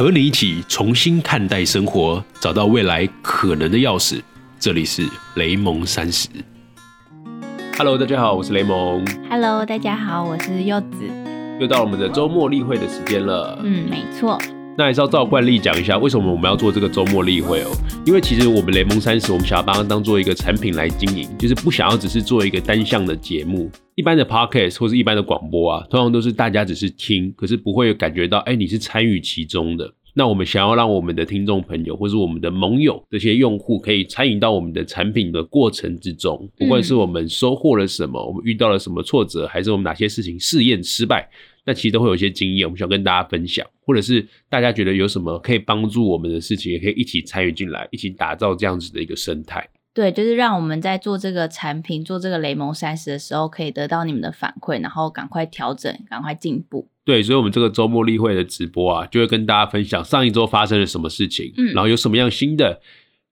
和你一起重新看待生活，找到未来可能的钥匙。这里是雷蒙三十。Hello，大家好，我是雷蒙。Hello，大家好，我是柚子。又到了我们的周末例会的时间了。嗯，没错。那还是要照惯例讲一下，为什么我们要做这个周末例会哦？因为其实我们雷蒙三十，我们想要把它当做一个产品来经营，就是不想要只是做一个单向的节目。一般的 podcast 或是一般的广播啊，通常都是大家只是听，可是不会感觉到，哎，你是参与其中的。那我们想要让我们的听众朋友，或是我们的盟友这些用户，可以参与到我们的产品的过程之中，不管是我们收获了什么，我们遇到了什么挫折，还是我们哪些事情试验失败。那其实都会有一些经验，我们想跟大家分享，或者是大家觉得有什么可以帮助我们的事情，也可以一起参与进来，一起打造这样子的一个生态。对，就是让我们在做这个产品、做这个雷蒙三十的时候，可以得到你们的反馈，然后赶快调整，赶快进步。对，所以，我们这个周末例会的直播啊，就会跟大家分享上一周发生了什么事情，嗯然后有什么样新的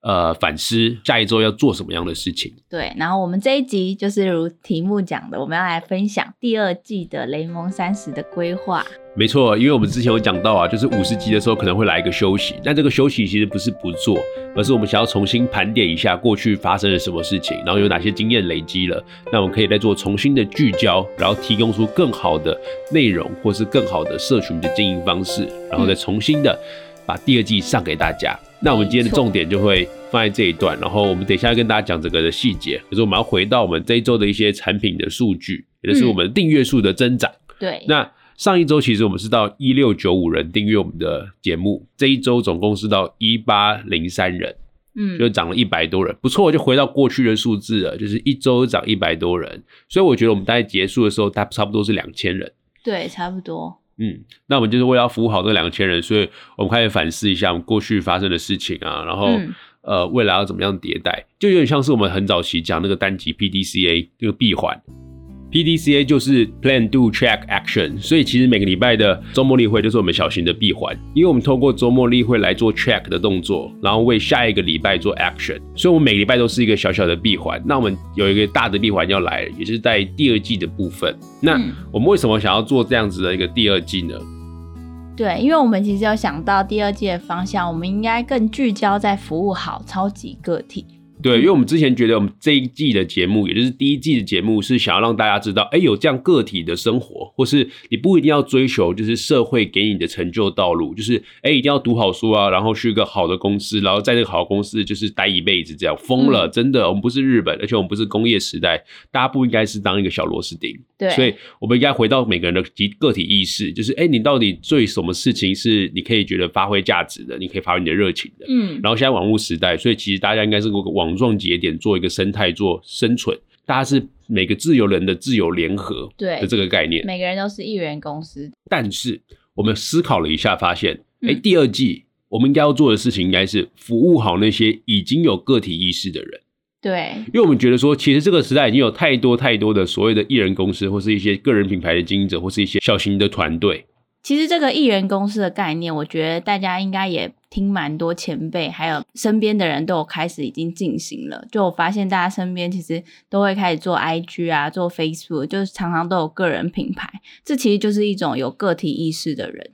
呃反思，下一周要做什么样的事情。对，然后我们这一集就是如题目讲的，我们要来分享第二季的雷蒙三十的规划。没错，因为我们之前有讲到啊，就是五十集的时候可能会来一个休息，但这个休息其实不是不做，而是我们想要重新盘点一下过去发生了什么事情，然后有哪些经验累积了，那我们可以再做重新的聚焦，然后提供出更好的内容，或是更好的社群的经营方式，然后再重新的把第二季上给大家。那我们今天的重点就会放在这一段，然后我们等一下要跟大家讲整个的细节。可是我们要回到我们这一周的一些产品的数据，也就是我们订阅数的增长。对，那上一周其实我们是到一六九五人订阅我们的节目，这一周总共是到一八零三人，嗯，就涨了一百多人，不错，就回到过去的数字了，就是一周涨一百多人，所以我觉得我们大概结束的时候，大差不多是两千人。对，差不多。嗯，那我们就是为了要服务好这两千人，所以我们开始反思一下我们过去发生的事情啊，然后、嗯呃未来要怎么样迭代，就有点像是我们很早期讲那个单集 PDCA 这个闭环。PDCA 就是 Plan Do Check Action，所以其实每个礼拜的周末例会就是我们小型的闭环，因为我们透过周末例会来做 check 的动作，然后为下一个礼拜做 action，所以我们每个礼拜都是一个小小的闭环。那我们有一个大的闭环要来了，也就是在第二季的部分。那嗯我们为什么想要做这样子的一个第二季呢？对，因为我们其实有想到第二季的方向，我们应该更聚焦在服务好超级个体。对，因为我们之前觉得我们这一季的节目，也就是第一季的节目，是想要让大家知道，哎，有这样个体的生活，或是你不一定要追求就是社会给你的成就道路，就是哎一定要读好书啊，然后去一个好的公司，然后在这个好的公司就是待一辈子，这样疯了，真的，我们不是日本，而且我们不是工业时代，大家不应该是当一个小螺丝钉。对，所以我们应该回到每个人的集个体意识，就是哎，你到底最什么事情是你可以觉得发挥价值的，你可以发挥你的热情的。嗯，然后现在网络时代，所以其实大家应该是个网状节点，做一个生态，做生存。大家是每个自由人的自由联合对的这个概念。每个人都是一人公司。但是我们思考了一下，发现，哎、嗯第二季我们应该要做的事情，应该是服务好那些已经有个体意识的人。对，因为我们觉得说，其实这个时代已经有太多太多的所谓的艺人公司，或是一些个人品牌的经营者，或是一些小型的团队。其实这个艺人公司的概念，我觉得大家应该也听蛮多前辈，还有身边的人都有开始已经进行了。就我发现大家身边其实都会开始做 IG 啊，做 Facebook，就是常常都有个人品牌。这其实就是一种有个体意识的人。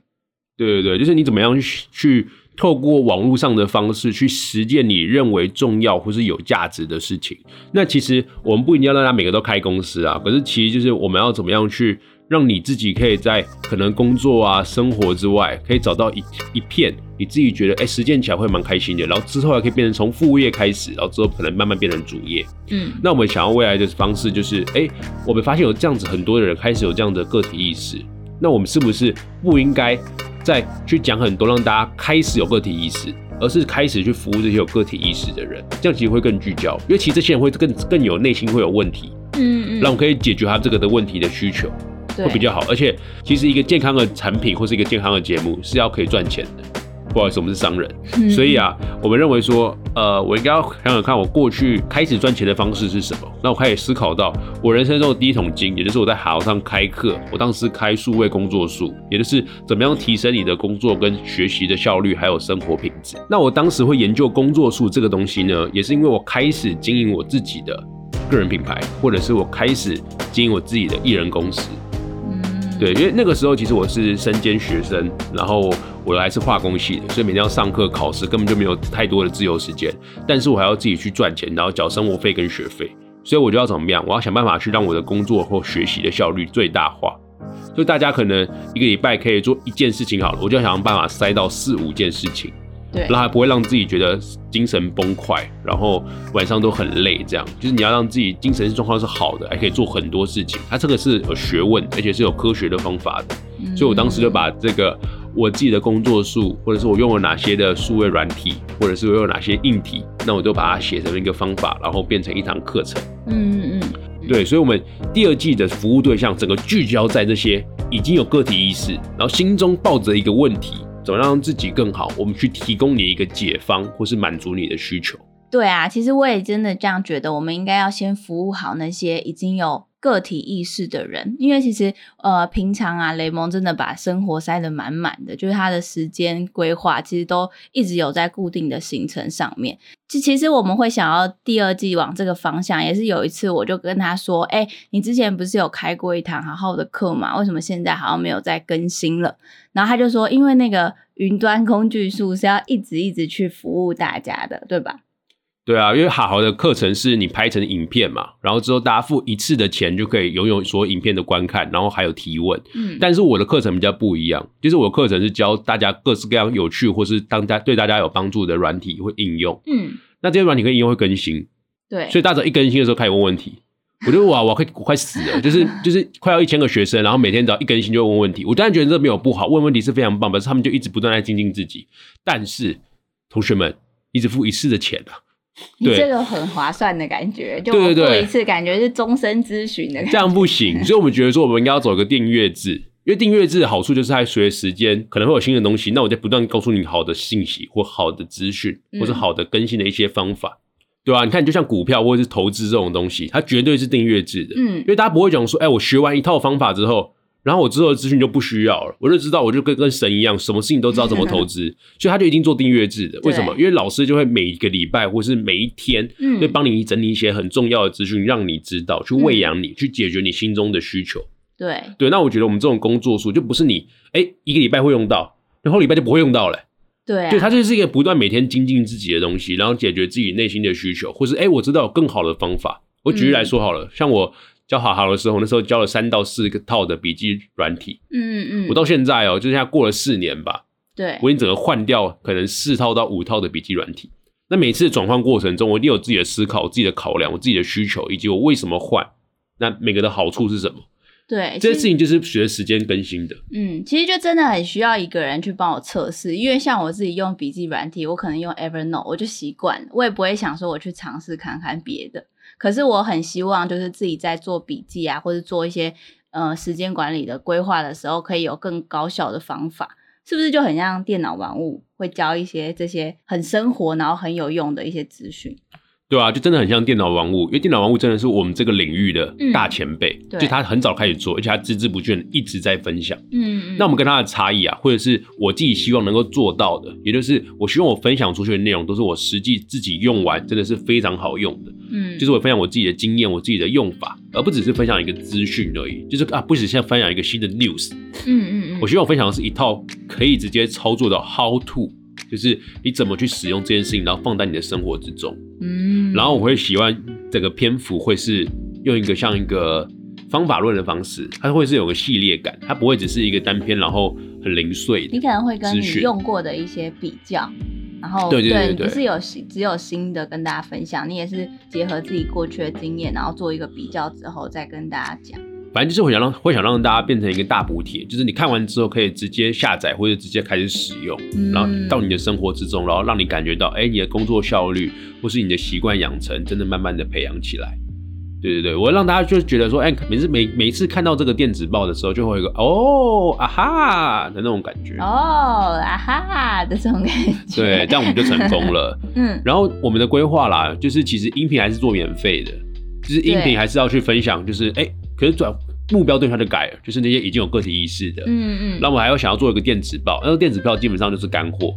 对对对，就是你怎么样去去透过网络上的方式去实践你认为重要或是有价值的事情。那其实我们不一定要让他每个都开公司啊，可是其实就是我们要怎么样去让你自己可以在可能工作啊、生活之外，可以找到一一片你自己觉得哎实践起来会蛮开心的，然后之后还可以变成从副业开始，然后之后可能慢慢变成主业。嗯，那我们想要未来的方式就是，哎、我们发现有这样子很多的人开始有这样的个体意识，那我们是不是不应该再去讲很多让大家开始有个体意识，而是开始去服务这些有个体意识的人？这样其实会更聚焦，因为其实这些人会更更有内心会有问题，嗯嗯，让我们可以解决他这个的问题的需求，对会比较好。而且，其实一个健康的产品或是一个健康的节目是要可以赚钱的。不好意思，我们是商人，嗯所以啊，我们认为说，呃，我应该要想想看，我过去开始赚钱的方式是什么。那我开始思考到，我人生中的第一桶金，也就是我在海上开课，我当时开数位工作术，也就是怎么样提升你的工作跟学习的效率，还有生活品质。那我当时会研究工作术这个东西呢，也是因为我开始经营我自己的个人品牌，或者是我开始经营我自己的艺人公司。对，因为那个时候其实我是身兼学生，然后我还是化工系的，所以每天要上课考试，根本就没有太多的自由时间。但是我还要自己去赚钱，然后缴生活费跟学费，所以我就要怎么样？我要想办法去让我的工作或学习的效率最大化。就大家可能一个礼拜可以做一件事情好了，我就要想办法塞到四五件事情。对，然后还不会让自己觉得精神崩溃，然后晚上都很累，这样就是你要让自己精神状况是好的，还可以做很多事情。它这个是有学问，而且是有科学的方法的。所以我当时就把这个我自己的工作数，或者是我用了哪些的数位软体，或者是我用哪些硬体，那我就把它写成一个方法，然后变成一堂课程。嗯嗯嗯，对。所以，我们第二季的服务对象整个聚焦在这些已经有个体意识，然后心中抱着一个问题。怎么让自己更好？我们去提供你一个解方，或是满足你的需求。对啊，其实我也真的这样觉得。我们应该要先服务好那些已经有。个体意识的人，因为其实呃，平常啊，雷蒙真的把生活塞得满满的，就是他的时间规划其实都一直有在固定的行程上面。其其实我们会想要第二季往这个方向，也是有一次我就跟他说：“哎，你之前不是有开过一堂好好的课吗？为什么现在好像没有再更新了？”然后他就说：“因为那个云端工具数是要一直一直去服务大家的，对吧？”对啊，因为好好的课程是你拍成影片嘛，然后之后大家付一次的钱就可以拥有所有影片的观看，然后还有提问。嗯，但是我的课程比较不一样，就是我的课程是教大家各式各样有趣或是当家对大家有帮助的软体会应用。嗯，那这些软体跟应用会更新。对，所以大家一更新的时候开始问问题，我觉得哇，我快我快死了，就是就是快要一千个学生，然后每天只要一更新就问问题。我当然觉得这没有不好，问问题是非常棒，但是他们就一直不断在精进自己。但是同学们一直付一次的钱啊。你这个很划算的感觉，就做一次感觉是终身咨询的。这样不行，所以我们觉得说，我们应该要走一个订阅制，因为订阅制的好处就是它随着时间可能会有新的东西，那我在不断告诉你好的信息或好的资讯，或是好的更新的一些方法，对吧？你看，就像股票或者是投资这种东西，它绝对是订阅制的，嗯，因为大家不会讲说，哎，我学完一套方法之后。然后我之后的资讯就不需要了，我就知道，我就跟跟神一样，什么事情都知道怎么投资，所以他就一定做订阅制的。为什么？因为老师就会每一个礼拜或是每一天，会帮你整理一些很重要的资讯，让你知道，去喂养你，去解决你心中的需求。对对，那我觉得我们这种工作数就不是你哎一个礼拜会用到，然后礼拜就不会用到了。对，就它就是一个不断每天精进自己的东西，然后解决自己内心的需求，或是哎我知道有更好的方法。我举例来说好了，像我。教好好的时候，那时候教了三到四个套的笔记软体。嗯嗯，我到现在哦，就现在过了四年吧。对，我已经整个换掉可能四套到五套的笔记软体。那每次转换过程中，我一定有自己的思考、自己的考量、我自己的需求，以及我为什么换。那每个的好处是什么？对，这些事情就是随时间更新的。嗯，其实就真的很需要一个人去帮我测试，因为像我自己用笔记软体，我可能用 Evernote，我就习惯，我也不会想说我去尝试看看别的。可是我很希望，就是自己在做笔记啊，或者做一些呃时间管理的规划的时候，可以有更高效的方法，是不是就很像电脑玩物会教一些这些很生活然后很有用的一些资讯？对啊，就真的很像电脑玩物，因为电脑玩物真的是我们这个领域的大前辈，就他很早开始做，而且他孜孜不倦一直在分享。嗯，那我们跟他的差异啊，或者是我自己希望能够做到的，也就是我希望我分享出去的内容都是我实际自己用完，真的是非常好用的。嗯，就是我分享我自己的经验，我自己的用法，而不只是分享一个资讯而已。就是啊，不只是分享一个新的 news。嗯嗯嗯，我希望我分享的是一套可以直接操作的 how to。就是你怎么去使用这件事情，然后放在你的生活之中。嗯，然后我会喜欢整个篇幅会是用一个像一个方法论的方式，它会是有个系列感，它不会只是一个单篇，然后很零碎。你可能会跟你用过的一些比较，然后对对对对，不是有只有新的跟大家分享，你也是结合自己过去的经验，然后做一个比较之后再跟大家讲。反正就是我想让会想让大家变成一个大补贴，就是你看完之后可以直接下载或者直接开始使用，然后到你的生活之中，然后让你感觉到，哎，你的工作效率或是你的习惯养成真的慢慢的培养起来。对对对，我让大家就觉得说，哎，每次每每次看到这个电子报的时候，就会有一个哦啊哈的那种感觉。哦啊哈的这种感觉。对，这样我们就成功了。嗯。然后我们的规划啦，就是其实音频还是做免费的，就是音频还是要去分享，就是哎。可是转目标对象就改了，就是那些已经有个体意识的，嗯嗯，那我还要想要做一个电子报，那个电子报基本上就是干货，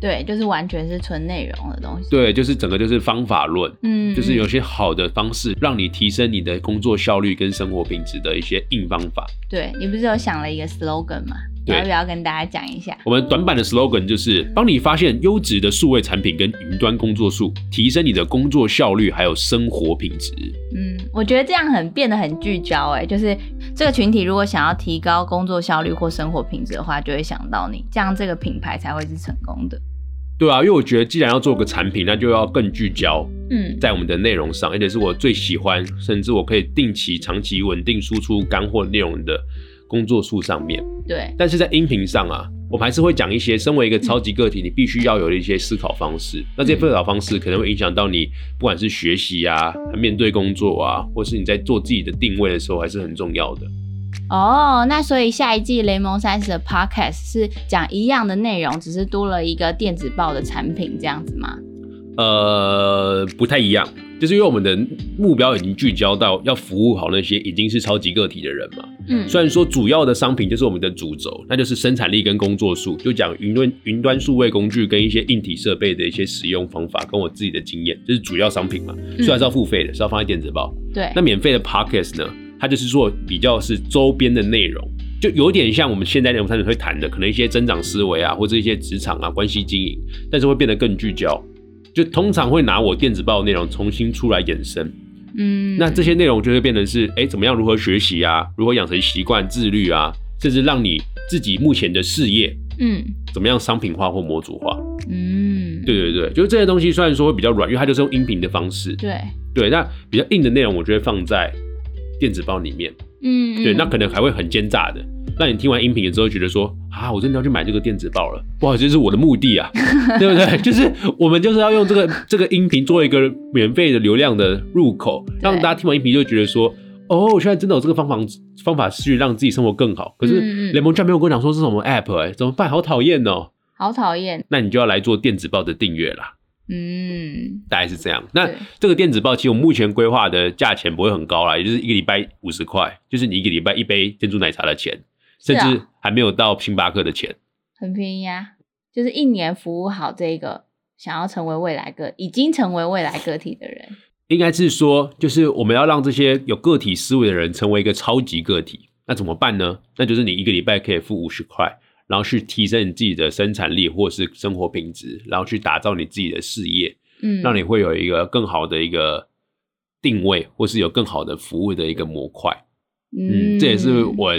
对，就是完全是纯内容的东西。对，就是整个就是方法论，嗯，就是有嗯些好的方式让你提升你的工作效率跟生活品质的一些硬方法。对你不是有想了一个 slogan 吗？对要不要跟大家讲一下？我们短板的 slogan 就是帮你发现优质的数位产品跟云端工作术，提升你的工作效率还有生活品质。嗯，我觉得这样很变得很聚焦，哎，就是这个群体如果想要提高工作效率或生活品质的话，就会想到你，这样这个品牌才会是成功的。对啊，因为我觉得既然要做个产品，那就要更聚焦嗯，在我们的内容上，而且是我最喜欢，甚至我可以定期、长期、稳定输出干货内容的工作术上面。对，但是在音频上啊，我们还是会讲一些，身为一个超级个体，你必须要有的一些思考方式。那这些思考方式可能会影响到你，不管是学习啊、面对工作啊，或是你在做自己的定位的时候，还是很重要的。哦，那所以下一季雷蒙三十的 podcast 是讲一样的内容，只是多了一个电子报的产品，这样子吗？呃，不太一样，就是因为我们的目标已经聚焦到要服务好那些已经是超级个体的人嘛。嗯，虽然说主要的商品就是我们的主轴，那就是生产力跟工作数，就讲云端云端数位工具跟一些硬体设备的一些使用方法，跟我自己的经验，这是主要商品嘛。虽然是要付费的，是要放在电子报。对，那免费的 Pocket 呢，它就是做比较是周边的内容，就有点像我们现在内容产品会谈的，可能一些增长思维啊，或者一些职场啊、关系经营，但是会变得更聚焦。就通常会拿我电子报的内容重新出来衍生，嗯，那这些内容就会变成是，哎、怎么样如何学习啊，如何养成习惯、自律啊，甚至让你自己目前的事业嗯怎么样商品化或模组化。嗯，对对对，就是这些东西虽然说会比较软，因为它就是用音频的方式，对，对，那比较硬的内容我就会放在电子报里面。嗯，对，嗯那可能还会很奸诈的，让你听完音频了之后觉得说啊，我真的要去买这个电子报了，不好意思，这是我的目的啊，对不对？就是我们就是要用这个这个音频做一个免费的流量的入口，让大家听完音频就觉得说，哦，我现在真的有这个方法方法去让自己生活更好。可是雷蒙居然没有跟我讲说是什么 app，哎、怎么办？好讨厌哦。好讨厌，那你就要来做电子报的订阅啦，嗯，大概是这样。那对这个电子报其实我目前规划的价钱不会很高啦，也就是一个礼拜五十块，就是你一个礼拜一杯珍珠奶茶的钱，甚至还没有到星巴克的钱。很便宜啊，就是一年服务好这个想要成为未来个已经成为未来个体的人，应该是说，就是我们要让这些有个体思维的人成为一个超级个体。那怎么办呢？那就是你一个礼拜可以付五十块，然后去提升你自己的生产力或是生活品质，然后去打造你自己的事业，嗯，让你会有一个更好的一个定位，或是有更好的服务的一个模块。嗯，这也是我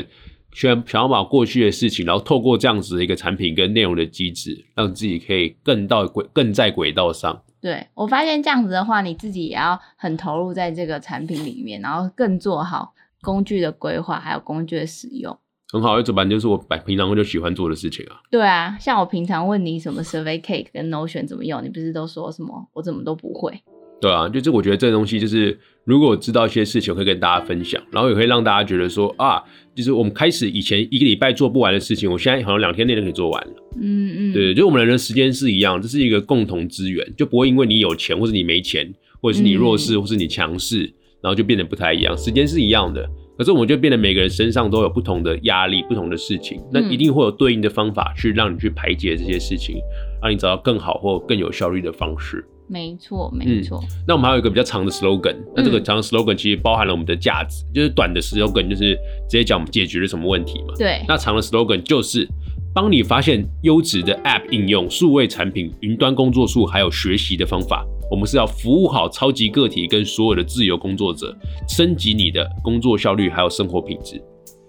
想想要把过去的事情，然后透过这样子的一个产品跟内容的机制，让自己可以更到轨，更在轨道上。对我发现这样子的话，你自己也要很投入在这个产品里面，然后更做好工具的规划，还有工具的使用。很好，这版就是我平常就喜欢做的事情啊。对啊，像我平常问你什么 Survey Cake 跟 Notion 怎么用，你不是都说什么我怎么都不会？对啊，就是我觉得这个东西就是，如果我知道一些事情，我可以跟大家分享，然后也可以让大家觉得说啊，就是我们开始以前一个礼拜做不完的事情，我现在好像两天内就可以做完了。嗯嗯，对，就我们人的时间是一样，这是一个共同资源，就不会因为你有钱或者你没钱，或者是你弱势或是你强势，然后就变得不太一样。时间是一样的，可是我们就变得每个人身上都有不同的压力、不同的事情，那一定会有对应的方法去让你去排解这些事情，让你找到更好或更有效率的方式。没错嗯没错，那我们还有一个比较长的 slogan，那这个长的 slogan 其实包含了我们的价值，就是短的 slogan 就是直接讲我们解决了什么问题嘛。对，那长的 slogan 就是帮你发现优质的 App 应用、数位产品、云端工作术，还有学习的方法。我们是要服务好超级个体跟所有的自由工作者，升级你的工作效率还有生活品质，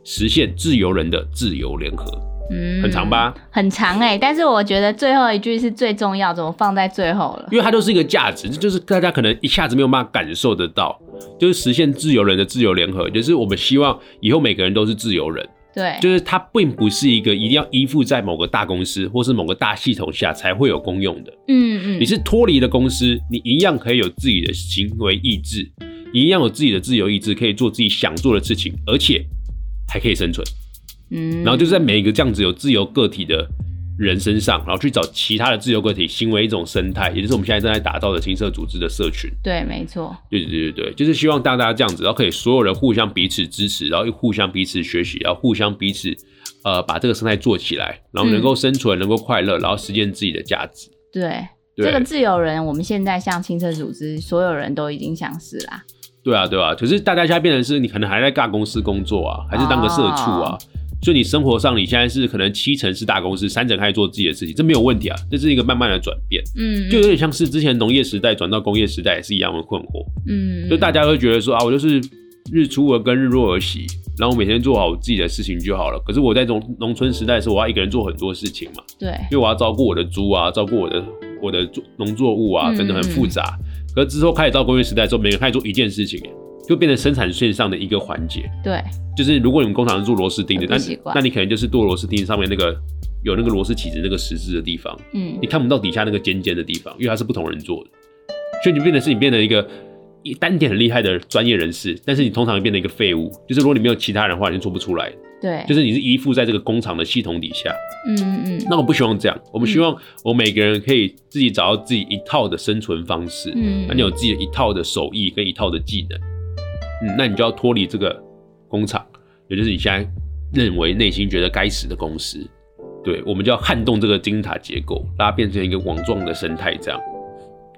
实现自由人的自由联合。嗯，很长吧？很长哎、但是我觉得最后一句是最重要，怎么放在最后了？因为它就是一个价值，这就是大家可能一下子没有办法感受得到，就是实现自由人的自由联合，就是我们希望以后每个人都是自由人。对，就是它并不是一个一定要依附在某个大公司或是某个大系统下才会有功用的。嗯嗯，你是脱离了公司，你一样可以有自己的行为意志，你一样有自己的自由意志，可以做自己想做的事情，而且还可以生存。嗯，然后就是在每一个这样子有自由个体的人身上，然后去找其他的自由个体，行为一种生态，也就是我们现在正在打造的青色组织的社群。对，没错，对对对对对，就是希望大家这样子，然后可以所有人互相彼此支持，然后又互相彼此学习，然后互相彼此呃把这个生态做起来，然后能够生存，能够快乐，然后实现自己的价值。对，对这个自由人，我们现在像轻车组织，所有人都已经想是啦。对啊，对啊。可是大家现在变成是你可能还在大公司工作啊，还是当个社畜啊，所以你生活上你现在是可能七成是大公司，三成开始做自己的事情，这没有问题啊，这是一个慢慢的转变，嗯，就有点像是之前农业时代转到工业时代也是一样的困惑。嗯，就大家会觉得说啊，我就是日出而耕，日落而息，然后我每天做好我自己的事情就好了。可是我在农农村时代的时候，我要一个人做很多事情嘛，对，因为我要照顾我的猪啊，照顾我的我的作农作物啊，嗯真的很复杂。可是之后开始到工业时代之后，每个人开始做一件事情，就变成生产线上的一个环节。对，就是如果你们工厂是做螺丝钉的，那那你可能就是做螺丝钉上面那个有那个螺丝起子那个十字的地方，嗯你看不到底下那个尖尖的地方，因为它是不同人做的，所以你变得是你变成一个一单点很厉害的专业人士，但是你通常变成一个废物。就是如果你没有其他人的话，你就做不出来。对，就是你是依附在这个工厂的系统底下。嗯嗯嗯那我不希望这样，我们希望我们每个人可以自己找到自己一套的生存方式。嗯，那你有自己的一套的手艺跟一套的技能，嗯，那你就要脱离这个工厂，也就是你现在认为内心觉得该死的公司。对，我们就要撼动这个金字塔结构，让它变成一个网状的生态，这样。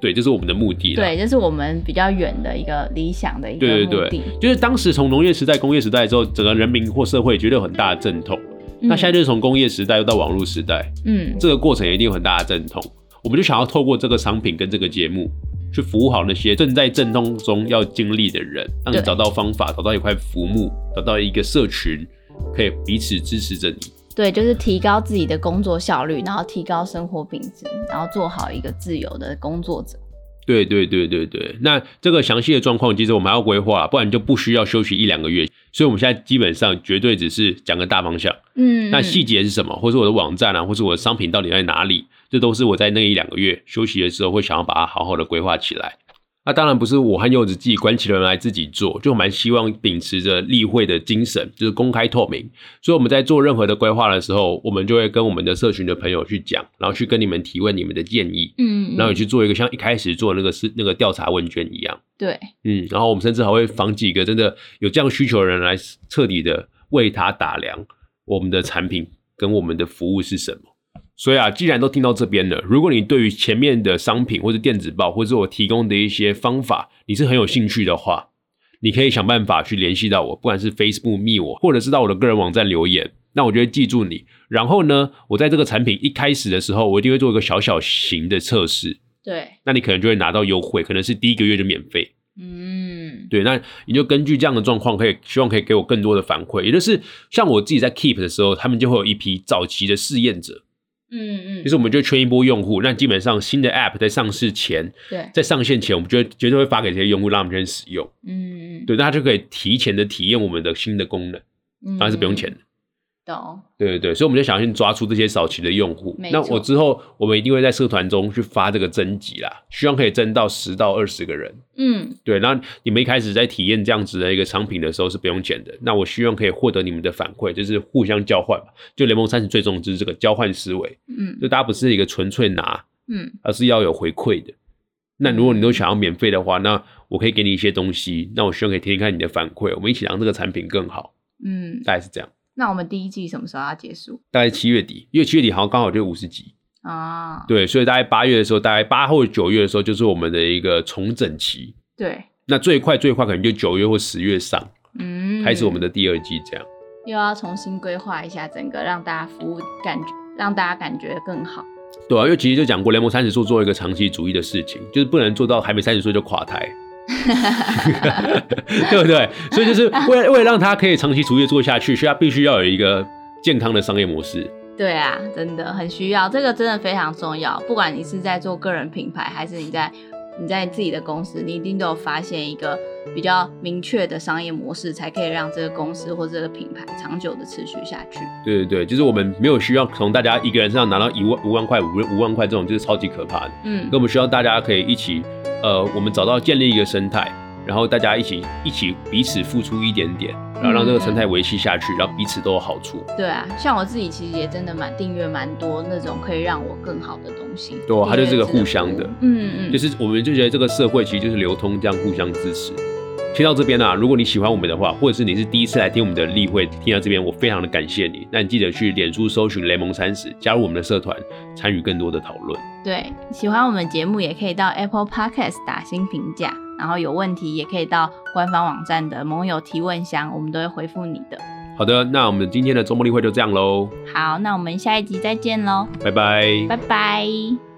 对，这是我们的目的啦。对，这是我们比较远的一个理想的一个对对目的。对，就是当时从农业时代、工业时代之后，整个人民或社会绝对有很大的阵痛。那现在就是从工业时代又到网络时代，嗯，这个过程也一定有很大的阵痛。我们就想要透过这个商品跟这个节目，去服务好那些正在阵痛中要经历的人，让你找到方法，找到一块浮木，找到一个社群，可以彼此支持着你。对，就是提高自己的工作效率，然后提高生活品质，然后做好一个自由的工作者。对对对对对，那这个详细的状况，其实我们还要规划，不然就不需要休息一两个月。所以我们现在基本上绝对只是讲个大方向，嗯，那细节是什么，或是我的网站啊，或是我的商品到底在哪里，这都是我在那一两个月休息的时候会想要把它好好的规划起来。那当然不是我和柚子自己关起门来自己做，就蛮希望秉持着例会的精神，就是公开透明。所以我们在做任何的规划的时候，我们就会跟我们的社群的朋友去讲，然后去跟你们提问你们的建议，嗯，嗯，然后也去做一个像一开始做那个是那个调查问卷一样。对，嗯，然后我们甚至还会访几个真的有这样需求的人来彻底的为他打量我们的产品跟我们的服务是什么。所以啊，既然都听到这边了，如果你对于前面的商品或者电子报，或者我提供的一些方法，你是很有兴趣的话，你可以想办法去联系到我，不管是 Facebook 密我，或者是到我的个人网站留言，那我就会记住你。然后呢，我在这个产品一开始的时候，我一定会做一个小小型的测试，对，那你可能就会拿到优惠，可能是第一个月就免费。嗯，对，那你就根据这样的状况，可以希望可以给我更多的反馈，也就是像我自己在 Keep 的时候，他们就会有一批早期的试验者，嗯嗯，就是我们就圈一波用户，那基本上新的 App 在上市前，对，在上线前，我们就会绝对会发给这些用户，让他们先使用，嗯嗯，对，那他就可以提前的体验我们的新的功能，嗯，当然是不用钱的。懂，对对对，所以我们就想先抓出这些早期的用户。那我之后我们一定会在社团中去发这个征集啦，希望可以征到十到二十个人。嗯对，那你们一开始在体验这样子的一个商品的时候是不用钱的。那我希望可以获得你们的反馈，就是互相交换嘛。就联盟三十最终就是这个交换思维，嗯就大家不是一个纯粹拿，嗯而是要有回馈的。那如果你都想要免费的话，那我可以给你一些东西，那我希望可以听听看你的反馈，我们一起让这个产品更好。嗯，大概是这样，那我们第一季什么时候要结束大概七月底，因为七月底好像刚好就五十集，啊？对，所以大概八月的时候，大概八或九月的时候就是我们的一个重整期。对，那最快最快可能就九月或十月上嗯，开始我们的第二季这样。又要重新规划一下整个，让大家服务感觉，让大家感觉更好。对啊，因为其实就讲过，联盟三十岁做一个长期主义的事情，就是不能做到还没三十岁就垮台，对不对？所以就是为了为了让他可以长期主业做下去，所以他必须要有一个健康的商业模式。对啊，真的很需要，这个真的非常重要。不管你是在做个人品牌，还是你在你在自己的公司，你一定都有发现一个比较明确的商业模式，才可以让这个公司或这个品牌长久的持续下去。对对对，就是我们没有需要从大家一个人身上拿到一万五万块、五五万块这种，就是超级可怕的。嗯那我们需要大家可以一起，呃，我们找到建立一个生态，然后大家一起一起彼此付出一点点，然后让这个生态维系下去，然后彼此都有好处。对啊，像我自己其实也真的蛮订阅蛮多那种可以让我更好的东西。对啊它就是个互相的嗯嗯，就是我们就觉得这个社会其实就是流通这样互相支持，听到这边啊，如果你喜欢我们的话，或者是你是第一次来听我们的例会，听到这边，我非常的感谢你。那你记得去脸书搜寻雷蒙三十，加入我们的社团，参与更多的讨论。对，喜欢我们节目也可以到 Apple Podcast 打新评价，然后有问题也可以到官方网站的盟友提问箱，我们都会回复你的。好的，那我们今天的周末例会就这样喽。好，那我们下一集再见喽，拜拜，拜拜。